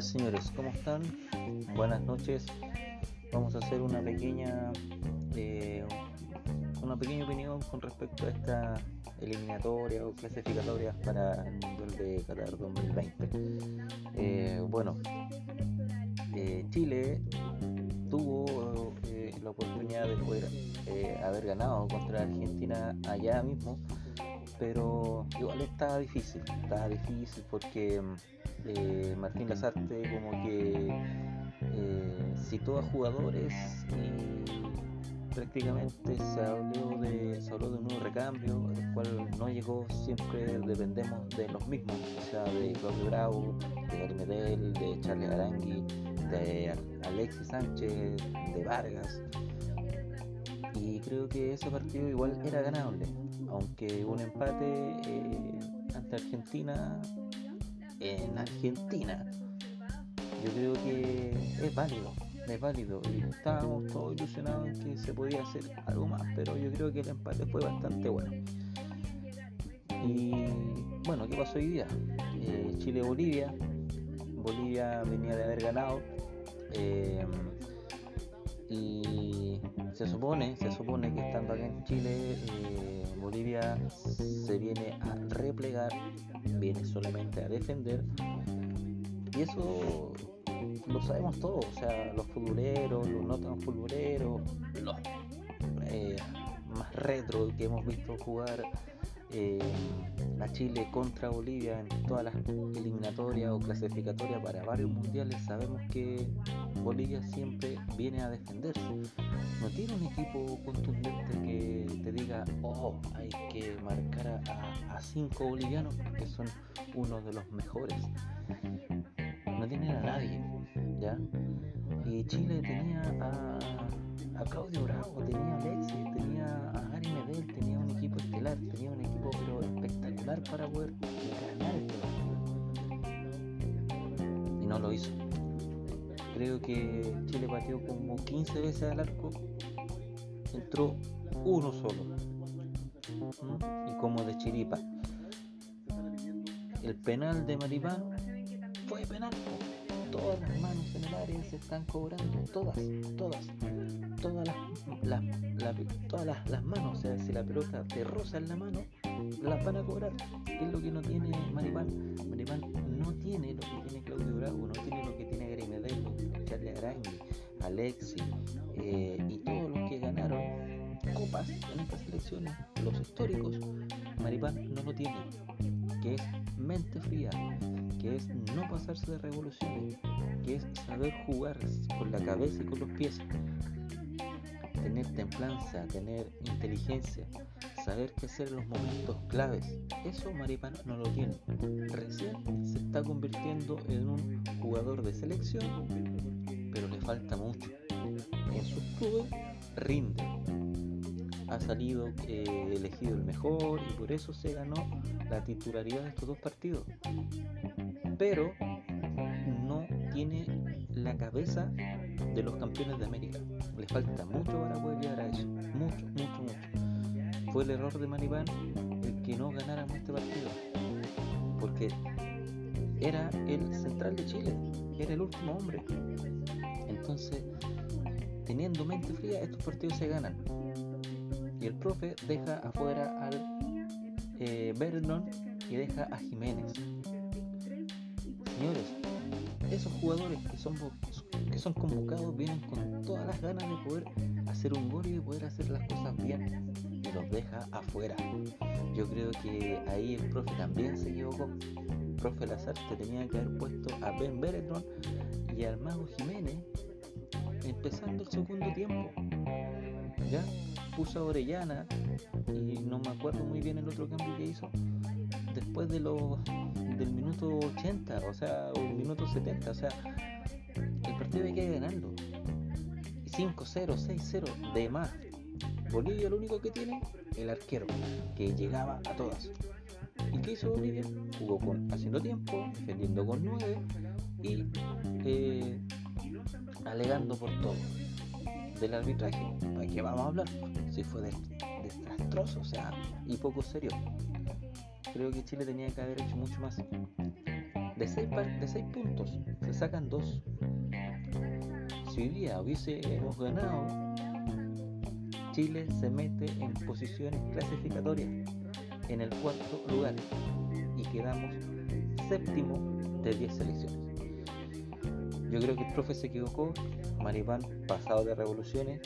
Señores, ¿cómo están? Buenas noches. Vamos a hacer una pequeña eh, una pequeña opinión con respecto a esta eliminatoria o clasificatoria para el Mundial de Qatar 2020. Eh, bueno, eh, Chile tuvo la oportunidad de poder haber ganado contra Argentina allá mismo, pero igual estaba difícil, estaba difícil porque eh, Martín Lazarte como que eh, citó a jugadores y prácticamente se habló de se habló de un nuevo recambio el cual no llegó siempre dependemos de los mismos o sea de Claudio Bravo de Gary Medel de Charlie Arangui de Alexis Sánchez de Vargas. Y creo que ese partido igual era ganable aunque un empate eh, ante Argentina en Argentina, yo creo que es válido, es válido. Y estábamos todos ilusionados en que se podía hacer algo más, pero yo creo que el empate fue bastante bueno. Y bueno, ¿qué pasó hoy día? Eh, Chile-Bolivia. Bolivia venía de haber ganado. Eh, y se supone, se supone que estando aquí en Chile, eh, Bolivia se viene a replegar, viene solamente a defender. Y eso lo sabemos todos, o sea, los futboleros, los no tan futboleros, los eh, más retro que hemos visto jugar eh, a Chile contra Bolivia en todas las eliminatorias o clasificatorias para varios mundiales, sabemos que Bolivia siempre viene a defenderse. No tiene un equipo contundente que te diga, oh, hay que marcar a, cinco bolivianos porque son uno de los mejores. No tiene a nadie, ¿ya? Y Chile tenía a Creo que Chile pateó como 15 veces al arco, entró uno solo. Y como de chiripa. El penal de Maripán fue penal todas las manos en el área se están cobrando, todas, todas, todas las, todas las, manos, o sea, si la pelota te roza en la mano, las van a cobrar. es lo que no tiene Maripán? Maripán no tiene lo que tiene Claudio Bravo, no tiene lo que tiene Gary Medelo, Charlie Arangui, Alexi eh, y todos los que ganaron copas en estas elecciones, los históricos, Maripán no lo tiene, que es mente fría, que es no pasarse de revoluciones, que es saber jugar con la cabeza y con los pies, tener templanza, tener inteligencia, saber qué hacer en los momentos claves. Eso Maripano no lo tiene. Recién se está convirtiendo en un jugador de selección, pero le falta mucho. En sus clubes rinde. Ha salido eh, elegido el mejor y por eso se ganó la titularidad de estos dos partidos pero no tiene la cabeza de los campeones de América. Le falta mucho para poder llegar a eso. Mucho, mucho, mucho. Fue el error de Maribán el que no ganáramos este partido. Porque era el central de Chile, era el último hombre. Entonces, teniendo mente fría, estos partidos se ganan. Y el profe deja afuera al eh, y deja a Jiménez señores, esos jugadores que son, que son convocados vienen con todas las ganas de poder hacer un gol y de poder hacer las cosas bien y los deja afuera. Yo creo que ahí el profe también se equivocó. El profe Lazarte tenía que haber puesto a Ben Beretron y al Mago Jiménez empezando el segundo tiempo. ¿Ya? Puso a Orellana y no me acuerdo muy bien el otro cambio que hizo después de los del minuto 80, o sea, el minuto 70, o sea, el partido hay que ir ganando. 5-0, 6-0, de más. Bolivia lo único que tiene, el arquero, que llegaba a todas. ¿Y qué hizo Bolivia? Jugó con, haciendo tiempo, defendiendo con 9 y eh, alegando por todo. Del arbitraje, ¿para qué vamos a hablar? Si fue desastroso, o sea, y poco serio creo que Chile tenía que haber hecho mucho más. De 6 de seis puntos se sacan 2. Si hoy día hubiésemos ganado, Chile se mete en posiciones clasificatorias en el cuarto lugar y quedamos séptimo de 10 selecciones. Yo creo que el profe se equivocó, Maripán pasado de revoluciones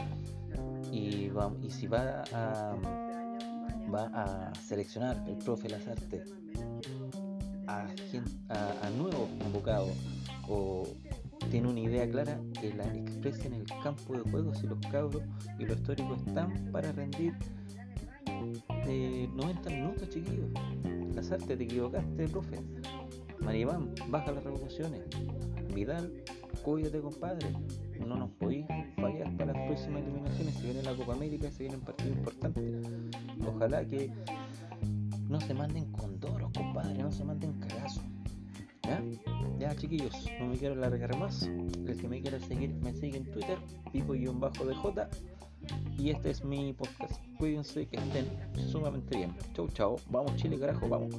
y, si va a, seleccionar el profe Lazarte a, a, a nuevos o tiene una idea clara que la expresa en el campo de juego si los cabros y los históricos están para rendir de 90 minutos chiquillos Lazarte te equivocaste profe. Maribán baja las revoluciones. Vidal cuídate compadre. No nos podéis fallar para las próximas eliminaciones. Se viene la Copa América se vienen partidos importantes. Ojalá que no se manden con doros compadre. No se manden cagazos ¿Ya? chiquillos, no me quiero alargar más. El que me quiera seguir me sigue en Twitter, pico-dj. Y este es mi podcast. Cuídense que estén sumamente bien. Chau chau. Vamos Chile carajo, vamos.